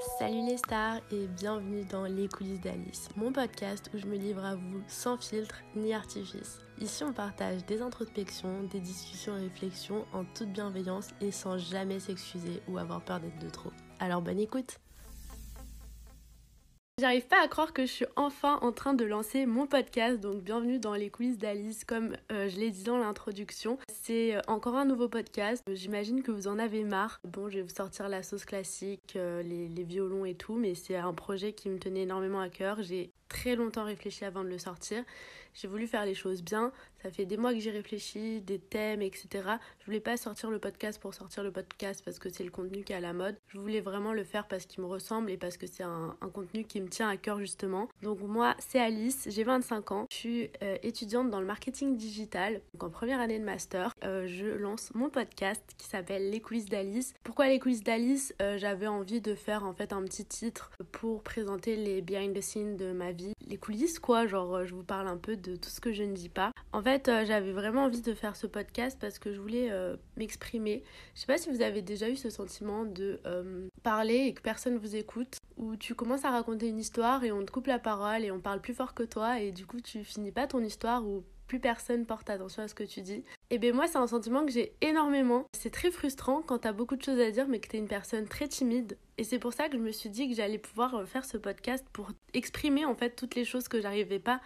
Salut les stars et bienvenue dans Les coulisses d'Alice, mon podcast où je me livre à vous sans filtre ni artifice. Ici on partage des introspections, des discussions et réflexions en toute bienveillance et sans jamais s'excuser ou avoir peur d'être de trop. Alors bonne écoute J'arrive pas à croire que je suis enfin en train de lancer mon podcast, donc bienvenue dans les coulisses d'Alice, comme euh, je l'ai dit dans l'introduction. C'est euh, encore un nouveau podcast, j'imagine que vous en avez marre. Bon, je vais vous sortir la sauce classique, euh, les, les violons et tout, mais c'est un projet qui me tenait énormément à cœur. J'ai très longtemps réfléchi avant de le sortir. J'ai voulu faire les choses bien. Ça fait des mois que j'y réfléchis, des thèmes, etc. Je voulais pas sortir le podcast pour sortir le podcast parce que c'est le contenu qui est à la mode. Je voulais vraiment le faire parce qu'il me ressemble et parce que c'est un, contenu qui me tient à cœur justement. Donc moi, c'est Alice, j'ai 25 ans. Je suis euh, étudiante dans le marketing digital. Donc en première année de master, euh, je lance mon podcast qui s'appelle Les coulisses d'Alice. Pourquoi les coulisses d'Alice? Euh, J'avais envie de faire en fait un petit titre pour présenter les behind the scenes de ma vie, les coulisses quoi, genre je vous parle un peu de tout ce que je ne dis pas. En fait, j'avais vraiment envie de faire ce podcast parce que je voulais m'exprimer. Je sais pas si vous avez déjà eu ce sentiment de parler et que personne vous écoute, où tu commences à raconter une histoire et on te coupe la parole et on parle plus fort que toi et du coup tu finis pas ton histoire ou plus personne porte attention à ce que tu dis. Et bien moi c'est un sentiment que j'ai énormément. C'est très frustrant quand t'as beaucoup de choses à dire mais que t'es une personne très timide. Et c'est pour ça que je me suis dit que j'allais pouvoir faire ce podcast pour exprimer en fait toutes les choses que j'arrivais pas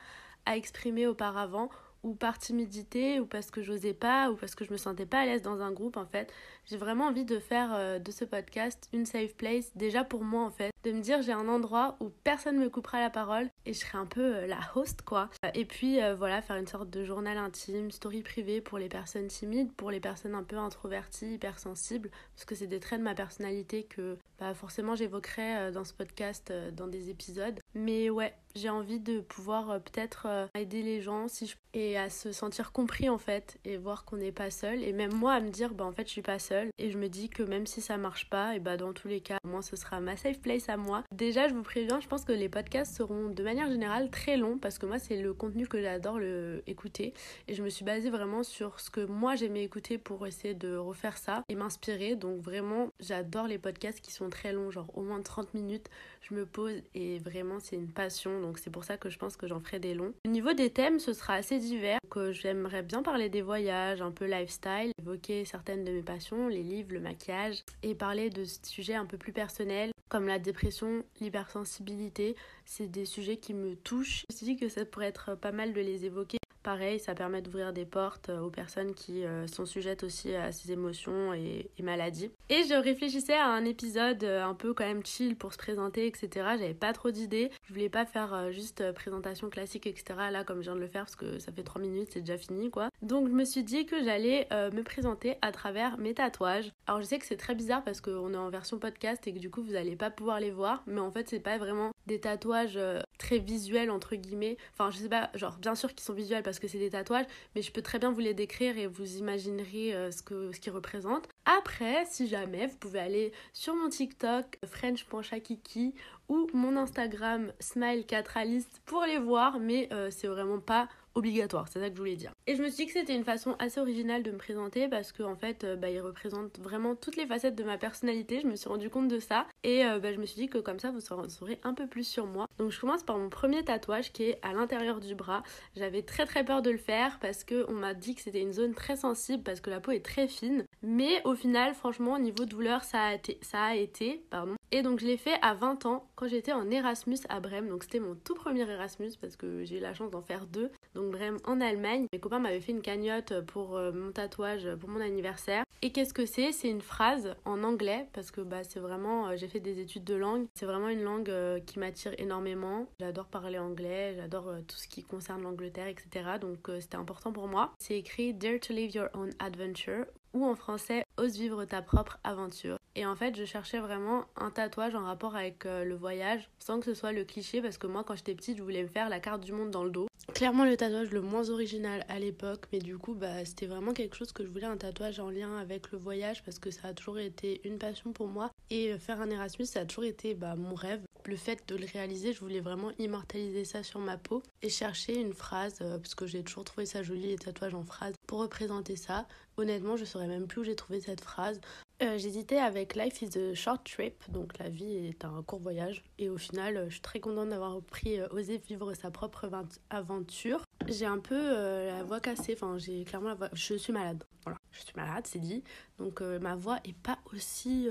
à exprimer auparavant ou par timidité ou parce que j'osais pas ou parce que je me sentais pas à l'aise dans un groupe en fait. J'ai vraiment envie de faire euh, de ce podcast une safe place déjà pour moi en fait, de me dire j'ai un endroit où personne me coupera la parole et je serai un peu euh, la host quoi. Et puis euh, voilà, faire une sorte de journal intime, story privée pour les personnes timides, pour les personnes un peu introverties, hypersensibles parce que c'est des traits de ma personnalité que bah, forcément j'évoquerai dans ce podcast dans des épisodes. Mais ouais, j'ai envie de pouvoir peut-être aider les gens si je... et à se sentir compris en fait et voir qu'on n'est pas seul et même moi à me dire bah en fait je suis pas seule et je me dis que même si ça marche pas et bah dans tous les cas au moins ce sera ma safe place à moi. Déjà je vous préviens, je pense que les podcasts seront de manière générale très longs parce que moi c'est le contenu que j'adore le écouter. Et je me suis basée vraiment sur ce que moi j'aimais écouter pour essayer de refaire ça et m'inspirer. Donc vraiment j'adore les podcasts qui sont très longs genre au moins 30 minutes. Je me pose et vraiment c'est une passion. Donc c'est pour ça que je pense que j'en ferai des longs. Au niveau des thèmes ce sera assez divers. Que j'aimerais bien parler des voyages, un peu lifestyle, évoquer certaines de mes passions, les livres, le maquillage, et parler de sujets un peu plus personnels comme la dépression, l'hypersensibilité. C'est des sujets qui me touchent. Je me suis dit que ça pourrait être pas mal de les évoquer Pareil, ça permet d'ouvrir des portes euh, aux personnes qui euh, sont sujettes aussi à ces émotions et, maladies. Et je réfléchissais à un épisode euh, un peu quand même chill pour se présenter, etc. J'avais pas trop d'idées. Je voulais pas faire juste présentation classique, etc. Là, comme je viens de le faire, parce que ça fait 3 minutes, c'est déjà fini, quoi. Donc, je me suis dit que j'allais me présenter à travers mes tatouages. Alors, je sais que c'est très bizarre parce qu'on est en version podcast et que du coup, vous allez pas pouvoir les voir. Mais en fait, c'est pas vraiment des tatouages très visuels, entre guillemets. Enfin, je sais pas, genre, bien sûr qu'ils sont visuels parce que c'est des tatouages, mais je peux très bien vous les décrire et vous imaginerez euh, ce que ce qu'ils représentent. Après, si jamais, vous pouvez aller sur mon TikTok french.chakiki ou mon Instagram smile4alice pour les voir, mais euh, c'est vraiment pas obligatoire, c'est ça que je voulais dire. Et je me suis dit que c'était une façon assez originale de me présenter parce qu'en en fait, euh, bah, il représente vraiment toutes les facettes de ma personnalité. Je me suis rendu compte de ça et euh, bah, je me suis dit que comme ça, vous saurez un peu plus sur moi. Donc je commence par mon premier tatouage qui est à l'intérieur du bras. J'avais très très peur de le faire parce que on m'a dit que c'était une zone très sensible parce que la peau est très fine. Mais au final, franchement, au niveau douleur, ça a été, ça a été pardon. Et donc je l'ai fait à 20 ans quand j'étais en Erasmus à Brême. Donc c'était mon tout premier Erasmus parce que j'ai eu la chance d'en faire deux. Donc Brême en Allemagne. Mes copains m'avaient fait une cagnotte pour euh, mon tatouage pour mon anniversaire. Et qu'est-ce que c'est? C'est une phrase en anglais parce que bah, c'est vraiment, euh, j'ai fait des études de langue. C'est vraiment une langue euh, qui m'attire énormément. J'adore parler anglais, j'adore tout ce qui concerne l'Angleterre, etc. Donc c'était important pour moi. C'est écrit Dare to live your own adventure ou en français Ose vivre ta propre aventure. Et en fait, je cherchais vraiment un tatouage en rapport avec euh, le voyage, sans que ce soit le cliché, parce que moi, quand j'étais petite, je voulais me faire la carte du monde dans le dos. Clairement, le tatouage le moins original à l'époque, mais du coup, bah, c'était vraiment quelque chose que je voulais, un tatouage en lien avec le voyage, parce que ça a toujours été une passion pour moi. Et euh, faire un Erasmus, ça a toujours été bah, mon rêve. Le fait de le réaliser, je voulais vraiment immortaliser ça sur ma peau et chercher une phrase, euh, parce que j'ai toujours trouvé ça joli, les tatouages en phrase, pour représenter ça. Honnêtement, je saurais même plus où j'ai trouvé cette phrase. Euh, j'hésitais avec Life is a short trip, donc la vie est un court voyage. Et au final, euh, je suis très contente d'avoir pris euh, osé vivre sa propre aventure. J'ai un peu la voix cassée, enfin j'ai clairement la voix... Je suis malade, voilà. Je suis malade, c'est dit. Donc ma voix est pas aussi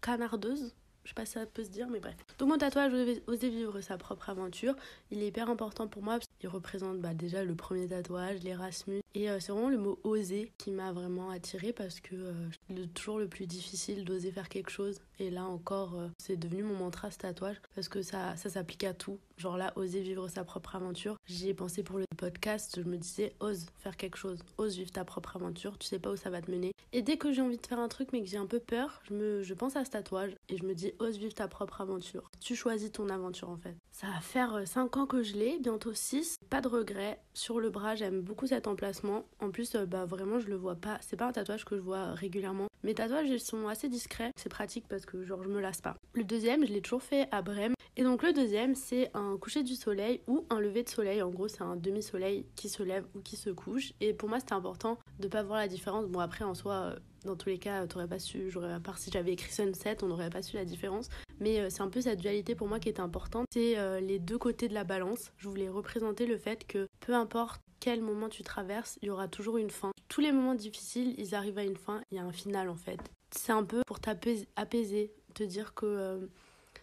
canardeuse je sais pas si ça peut se dire, mais bref. Donc mon tatouage, oser vivre sa propre aventure, il est hyper important pour moi qu'il représente bah, déjà le premier tatouage, l'Erasmus. Et euh, c'est vraiment le mot oser qui m'a vraiment attiré parce que euh, toujours le plus difficile d'oser faire quelque chose. Et là encore, euh, c'est devenu mon mantra ce tatouage parce que ça, ça s'applique à tout. Genre là, oser vivre sa propre aventure. J'y ai pensé pour le podcast, je me disais, ose faire quelque chose, ose vivre ta propre aventure, tu sais pas où ça va te mener. Et dès que j'ai envie de faire un truc mais que j'ai un peu peur, je, me, je pense à ce tatouage et je me dis, ose vivre ta propre aventure. Tu choisis ton aventure en fait. Ça va faire 5 euh, ans que je l'ai, bientôt 6. Pas de regret. Sur le bras, j'aime beaucoup cet emplacement. En plus, euh, bah vraiment, je le vois pas. C'est pas un tatouage que je vois régulièrement. Mes tatouages, ils sont assez discrets. C'est pratique parce que genre, je me lasse pas. Le deuxième, je l'ai toujours fait à Brême. Et donc le deuxième, c'est un coucher du soleil ou un lever de soleil. En gros, c'est un demi-soleil qui se lève ou qui se couche. Et pour moi, c'était important de pas voir la différence. Bon, après, en soi, euh, dans tous les cas, t'aurais pas su, j'aurais, à part si j'avais écrit Sunset, on n'aurait pas su la différence. Mais euh, c'est un peu cette dualité pour moi qui est importante. C'est euh, les deux côtés de la balance. Je voulais représenter le fait que peu importe quel moment tu traverses, il y aura toujours une fin. Tous les moments difficiles, ils arrivent à une fin, il y a un final en fait. C'est un peu pour t'apaiser, te dire que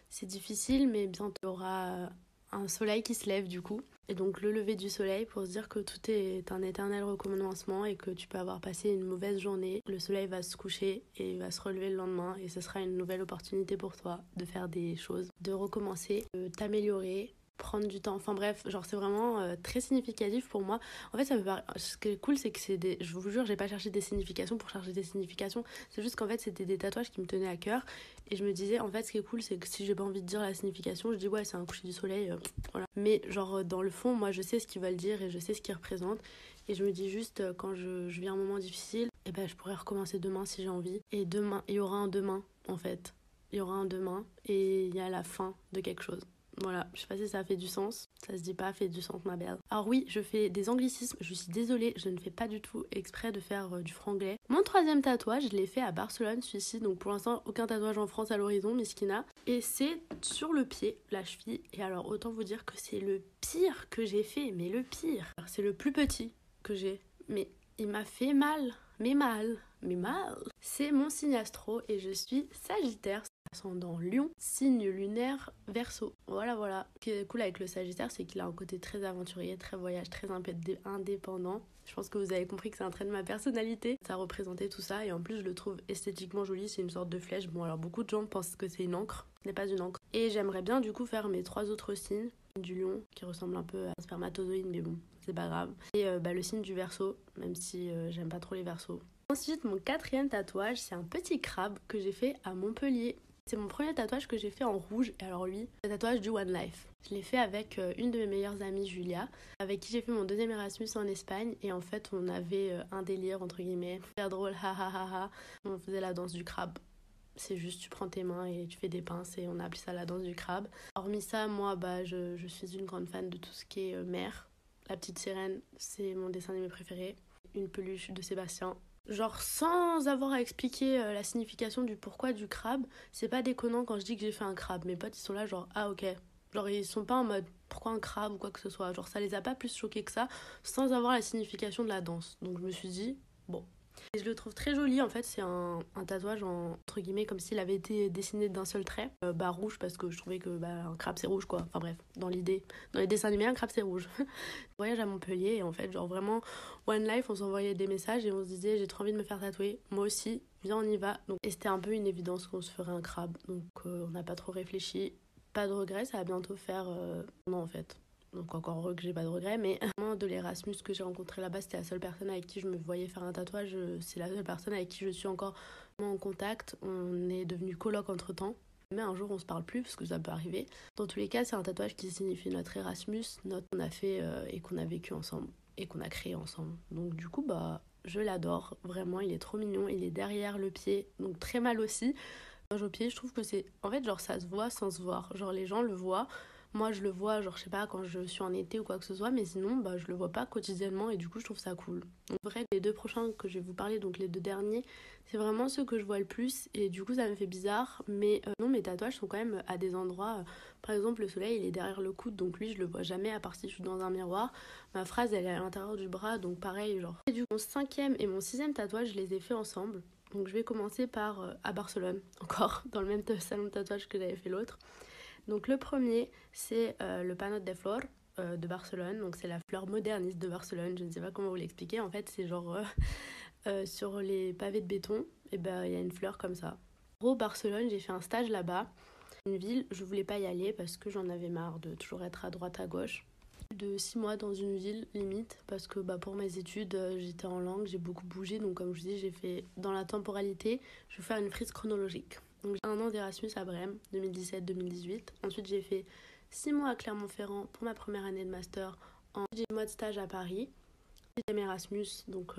c'est difficile, mais bien tu auras un soleil qui se lève du coup. Et donc le lever du soleil pour se dire que tout est un éternel recommencement et que tu peux avoir passé une mauvaise journée. Le soleil va se coucher et va se relever le lendemain et ce sera une nouvelle opportunité pour toi de faire des choses, de recommencer, de t'améliorer, prendre du temps. Enfin bref, genre c'est vraiment euh, très significatif pour moi. En fait, ce qui est cool, c'est que c'est des je vous jure, j'ai pas cherché des significations pour chercher des significations. C'est juste qu'en fait, c'était des tatouages qui me tenaient à cœur et je me disais en fait, ce qui est cool, c'est que si j'ai pas envie de dire la signification, je dis ouais, c'est un coucher du soleil euh. Mais genre euh, dans le fond, moi je sais ce qu'ils veulent dire et je sais ce qu'ils représentent et je me dis juste quand je, je vis un moment difficile, et eh ben je pourrais recommencer demain si j'ai envie et demain, il y aura un demain en fait. Il y aura un demain et il y a la fin de quelque chose. Voilà, je sais pas si ça fait du sens. Ça se dit pas, fait du sens, ma belle. Alors oui, je fais des anglicismes. Je suis désolée, je ne fais pas du tout exprès de faire euh, du franglais. Mon troisième tatouage, je l'ai fait à Barcelone, celui-ci. Donc pour l'instant, aucun tatouage en France à l'horizon, Miskina. Et c'est sur le pied, la cheville. Et alors, autant vous dire que c'est le pire que j'ai fait, mais le pire. C'est le plus petit que j'ai. Mais il m'a fait mal, mais mal, mais mal. C'est mon signe astro et je suis Sagittaire dans Lion, signe lunaire Verseau. Voilà, voilà. Ce qui est cool avec le Sagittaire, c'est qu'il a un côté très aventurier, très voyage, très indépendant. Je pense que vous avez compris que c'est un trait de ma personnalité. Ça représentait tout ça et en plus je le trouve esthétiquement joli. C'est une sorte de flèche. Bon, alors beaucoup de gens pensent que c'est une encre. Ce n'est pas une encre. Et j'aimerais bien du coup faire mes trois autres signes. Du lion qui ressemble un peu à un spermatozoïde, mais bon, c'est pas grave. Et euh, bah, le signe du verso, même si euh, j'aime pas trop les versos. Ensuite, mon quatrième tatouage, c'est un petit crabe que j'ai fait à Montpellier. C'est mon premier tatouage que j'ai fait en rouge. Et alors lui, le tatouage du One Life. Je l'ai fait avec euh, une de mes meilleures amies, Julia, avec qui j'ai fait mon deuxième Erasmus en Espagne. Et en fait, on avait euh, un délire, entre guillemets, super drôle, ha ha ha ha. On faisait la danse du crabe. C'est juste, tu prends tes mains et tu fais des pinces et on a appelé ça la danse du crabe. Hormis ça, moi, bah, je, je suis une grande fan de tout ce qui est euh, mer. La petite sirène, c'est mon dessin animé préféré. Une peluche de Sébastien, Genre sans avoir à expliquer euh, la signification du pourquoi du crabe, c'est pas déconnant quand je dis que j'ai fait un crabe. Mes potes ils sont là genre ah ok. Genre ils sont pas en mode pourquoi un crabe ou quoi que ce soit. Genre ça les a pas plus choqués que ça sans avoir la signification de la danse. Donc je me suis dit bon je le trouve très joli, en fait c'est un, tatouage entre guillemets comme s'il avait été dessiné d'un seul trait, euh, bah rouge parce que je trouvais que bah, un crabe c'est rouge quoi, enfin bref, dans l'idée, dans les dessins animés un crabe c'est rouge. Voyage à Montpellier et en fait genre vraiment One Life on s'envoyait des messages et on se disait j'ai trop envie de me faire tatouer, moi aussi, viens on y va. Donc, et c'était un peu une évidence qu'on se ferait un crabe, donc euh, on n'a pas trop réfléchi, pas de regret, ça va bientôt faire... Euh, non en fait, donc encore heureux que j'ai pas de regrets, mais de l'Erasmus que j'ai rencontré là-bas, c'était la seule personne avec qui je me voyais faire un tatouage, c'est la seule personne avec qui je suis encore en contact, on est devenu coloc entre temps. Mais un jour on se parle plus parce que ça peut arriver. Dans tous les cas, c'est un tatouage qui signifie notre Erasmus, notre qu'on a fait euh, et qu'on a vécu ensemble et qu'on a créé ensemble. Donc du coup bah je l'adore vraiment, il est trop mignon, il est derrière le pied, donc très mal aussi. Au pied, je trouve que c'est en fait genre ça se voit sans se voir. Genre les gens le voient moi je le vois, genre je sais pas, quand je suis en été ou quoi que ce soit, mais sinon bah, je le vois pas quotidiennement et du coup je trouve ça cool. En vrai, les deux prochains que je vais vous parler, donc les deux derniers, c'est vraiment ceux que je vois le plus et du coup ça me fait bizarre, mais euh, non, mes tatouages sont quand même à des endroits, euh, par exemple le soleil il est derrière le coude, donc lui je le vois jamais à part si je suis dans un miroir. Ma phrase elle est à l'intérieur du bras, donc pareil, genre. Et du coup, mon cinquième et mon sixième tatouage, je les ai fait ensemble. Donc je vais commencer par euh, à Barcelone, encore, dans le même salon de tatouage que j'avais fait l'autre. Donc le premier, c'est euh, le Panot de Flor euh, de Barcelone. Donc c'est la fleur moderniste de Barcelone. Je ne sais pas comment vous l'expliquer. En fait, c'est genre euh, sur les pavés de béton, et ben il y a une fleur comme ça. Au Barcelone, j'ai fait un stage là-bas. Une ville, je voulais pas y aller parce que j'en avais marre de toujours être à droite à gauche. De six mois dans une ville limite parce que bah, pour mes études j'étais en langue, j'ai beaucoup bougé donc comme je dis j'ai fait dans la temporalité, je vais faire une frise chronologique. Donc j'ai un an d'Erasmus à Brême, 2017-2018. Ensuite j'ai fait 6 mois à Clermont-Ferrand pour ma première année de master en 10 mois de stage à Paris. Deuxième Erasmus, donc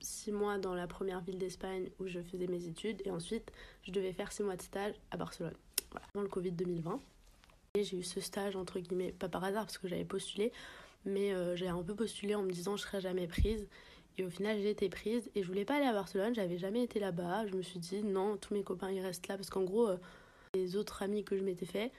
6 euh, mois dans la première ville d'Espagne où je faisais mes études. Et ensuite je devais faire 6 mois de stage à Barcelone. Dans le Covid 2020. Et j'ai eu ce stage entre guillemets, pas par hasard parce que j'avais postulé, mais euh, j'ai un peu postulé en me disant je serais jamais prise. Et au final, j'ai été prise et je voulais pas aller à Barcelone, j'avais jamais été là-bas. Je me suis dit non, tous mes copains ils restent là parce qu'en gros, euh, les autres amis que je m'étais fait,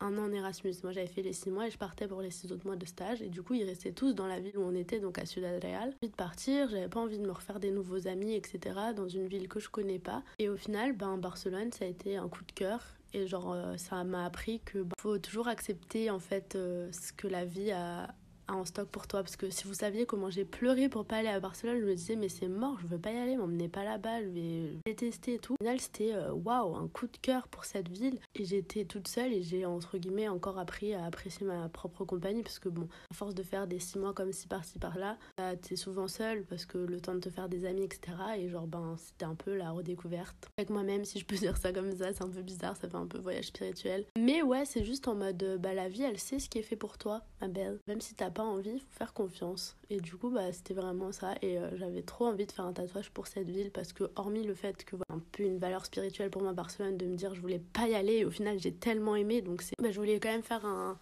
un an en Erasmus. Moi, j'avais fait les six mois et je partais pour les six autres mois de stage. Et du coup, ils restaient tous dans la ville où on était, donc à Ciudad Real. Envie de partir, j'avais pas envie de me refaire des nouveaux amis, etc. dans une ville que je connais pas. Et au final, ben, Barcelone, ça a été un coup de cœur. Et genre, euh, ça m'a appris que ben, faut toujours accepter en fait euh, ce que la vie a, en stock pour toi. Parce que si vous saviez comment j'ai pleuré pour pas aller à Barcelone je me disais mais c'est mort je veux pas y aller m'emmenez pas là-bas je vais détester et tout. Au final c'était euh, waouh un coup de cœur pour cette ville. Et j'étais toute seule et j'ai entre guillemets encore appris à apprécier ma propre compagnie. Parce que bon à force de faire des six mois comme ci par-ci par-là bah, t'es souvent seule parce que le temps de te faire des amis etc et genre ben c'était un peu la redécouverte. Avec moi-même si je peux dire ça comme ça c'est un peu bizarre ça fait un peu voyage spirituel. Mais ouais c'est juste en mode bah la vie elle sait ce qui est fait pour toi ma belle. Même si t'as envie, il faut faire confiance. Et du coup, bah, c'était vraiment ça. Et euh, j'avais trop envie de faire un tatouage pour cette ville parce que, hormis le fait que, voilà, un peu une valeur spirituelle pour moi, Barcelone, de me dire je voulais pas y aller, et au final, j'ai tellement aimé. Donc, c'est, bah, je voulais quand même faire un,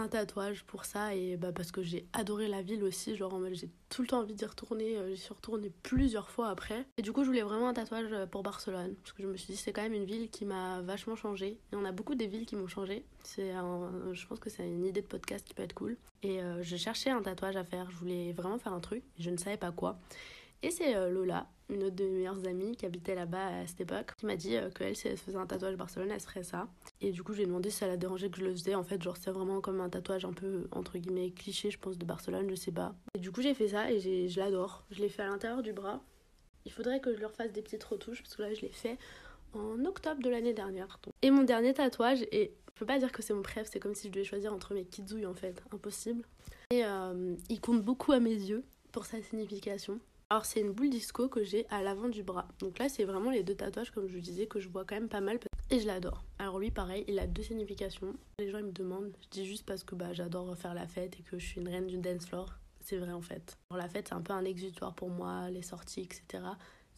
un tatouage pour ça et bah parce que j'ai adoré la ville aussi genre j'ai tout le temps envie d'y retourner euh, j'y suis retournée plusieurs fois après. Et du coup je voulais vraiment un tatouage euh, pour Barcelone parce que je me suis dit c'est quand même une ville qui m'a vachement changé et on a beaucoup des villes qui m'ont changé c'est je pense que c'est une idée de podcast qui peut être cool. Et euh, je cherchais un tatouage à faire. Je voulais vraiment faire un truc je ne savais pas quoi et c'est Lola, une autre de mes meilleures amies qui habitait là-bas à cette époque, qui m'a dit qu'elle, si elle se faisait un tatouage Barcelone, elle ferait ça. Et du coup, j'ai demandé si ça la dérangeait que je le faisais. En fait, genre, c'est vraiment comme un tatouage un peu, entre guillemets, cliché, je pense, de Barcelone, je sais pas. Et du coup, j'ai fait ça et je l'adore. Je l'ai fait à l'intérieur du bras. Il faudrait que je leur fasse des petites retouches parce que là, je l'ai fait en octobre de l'année dernière. Et mon dernier tatouage, et je peux pas dire que c'est mon préf, c'est comme si je devais choisir entre mes kizouilles en fait, impossible. Et euh, il compte beaucoup à mes yeux pour sa signification. Alors c'est une boule disco que j'ai à l'avant du bras. Donc là c'est vraiment les deux tatouages comme je vous disais que je vois quand même pas mal et je l'adore. Alors lui pareil, il a deux significations. Les gens ils me demandent, je dis juste parce que bah, j'adore faire la fête et que je suis une reine du dance floor. C'est vrai en fait. Alors, la fête c'est un peu un exutoire pour moi, les sorties etc.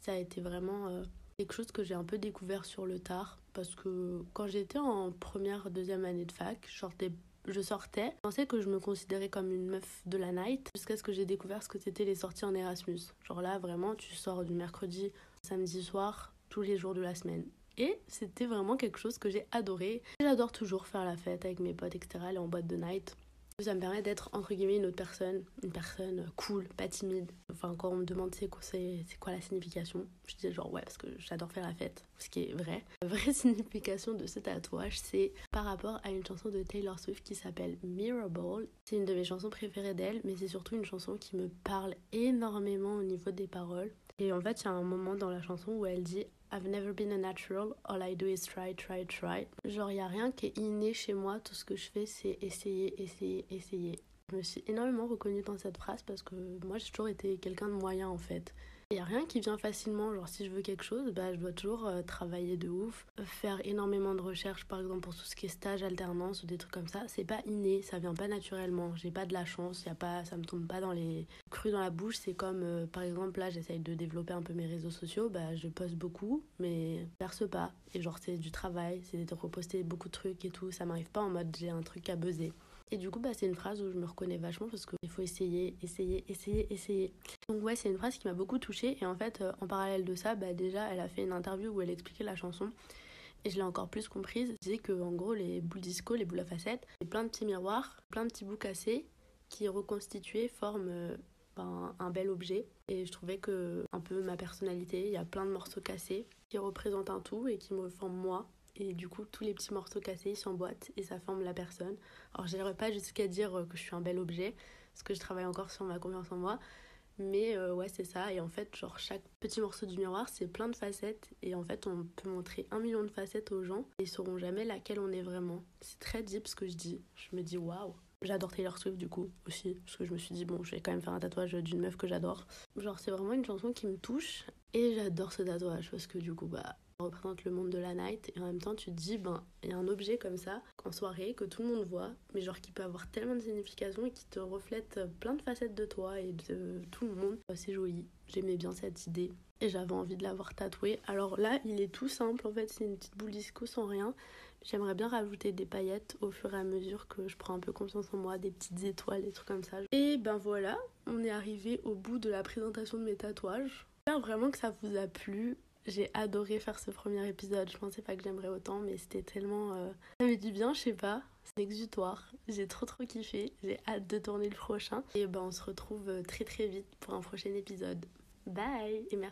Ça a été vraiment euh, quelque chose que j'ai un peu découvert sur le tard parce que quand j'étais en première, deuxième année de fac, je sortais je sortais. Je pensais que je me considérais comme une meuf de la night jusqu'à ce que j'ai découvert ce que c'était les sorties en Erasmus. Genre là, vraiment, tu sors du mercredi, samedi soir, tous les jours de la semaine. Et c'était vraiment quelque chose que j'ai adoré. J'adore toujours faire la fête avec mes potes, etc., en boîte de night. Ça me permet d'être entre guillemets une autre personne, une personne cool, pas timide. Enfin, quand on me demande c'est quoi, la signification, je dis genre ouais, parce que j'adore faire la fête, ce qui est vrai. La vraie signification de ce tatouage, c'est par rapport à une chanson de Taylor Swift qui s'appelle Mirrorball. C'est une de mes chansons préférées d'elle, mais c'est surtout une chanson qui me parle énormément au niveau des paroles. Et en fait, il y a un moment dans la chanson où elle dit I've never been a natural, all I do is try, try, try. Genre, il n'y a rien qui est inné chez moi, tout ce que je fais, c'est essayer, essayer, essayer. Je me suis énormément reconnue dans cette phrase parce que moi, j'ai toujours été quelqu'un de moyen en fait. Il n'y a rien qui vient facilement. Genre, si je veux quelque chose, bah, je dois toujours euh, travailler de ouf, faire énormément de recherches, par exemple, pour tout ce qui est stage, alternance ou des trucs comme ça. C'est pas inné, ça vient pas naturellement. J'ai pas de la chance, y a pas, ça me tombe pas dans les cru dans la bouche. C'est comme, euh, par exemple, là, j'essaye de développer un peu mes réseaux sociaux. Bah, je poste beaucoup, mais perce pas. Et genre, c'est du travail, c'est de reposter beaucoup de trucs et tout. Ça m'arrive pas en mode j'ai un truc à buzzer. Et du coup, bah, c'est une phrase où je me reconnais vachement parce qu'il faut essayer, essayer, essayer, essayer. Donc ouais, c'est une phrase qui m'a beaucoup touchée. Et en fait, euh, en parallèle de ça, bah, déjà, elle a fait une interview où elle expliquait la chanson. Et je l'ai encore plus comprise. Elle disait que en gros, les boules disco, les boules à facettes, c'est plein de petits miroirs, plein de petits bouts cassés qui reconstitués forment euh, ben, un bel objet. Et je trouvais que un peu ma personnalité, il y a plein de morceaux cassés qui représentent un tout et qui me forment moi. Et du coup, tous les petits morceaux cassés, s'emboîtent et ça forme la personne. Alors, je n'irai pas jusqu'à dire que je suis un bel objet, parce que je travaille encore sur ma confiance en moi. Mais euh, ouais, c'est ça. Et en fait, genre, chaque petit morceau du miroir, c'est plein de facettes. Et en fait, on peut montrer un million de facettes aux gens. Et ils sauront jamais laquelle on est vraiment. C'est très deep ce que je dis. Je me dis, waouh. J'adore Taylor Swift du coup aussi. Parce que je me suis dit, bon, je vais quand même faire un tatouage d'une meuf que j'adore. Genre, c'est vraiment une chanson qui me touche. Et j'adore ce tatouage parce que du coup, bah, représente le monde de la night et en même temps tu te dis ben il y a un objet comme ça en soirée que tout le monde voit mais genre qui peut avoir tellement de signification et qui te reflète plein de facettes de toi et de tout le monde c'est joli j'aimais bien cette idée et j'avais envie de l'avoir tatoué alors là il est tout simple en fait c'est une petite boule disco sans rien J'aimerais bien rajouter des paillettes au fur et à mesure que je prends un peu confiance en moi, des petites étoiles, des trucs comme ça. Et ben voilà, on est arrivé au bout de la présentation de mes tatouages. J'espère vraiment que ça vous a plu. J'ai adoré faire ce premier épisode. Je pensais pas que j'aimerais autant, mais c'était tellement. Euh, ça me dit bien, je sais pas. C'est exutoire. J'ai trop trop kiffé. J'ai hâte de tourner le prochain. Et ben, on se retrouve euh, très très vite pour un prochain épisode. Bye et merci.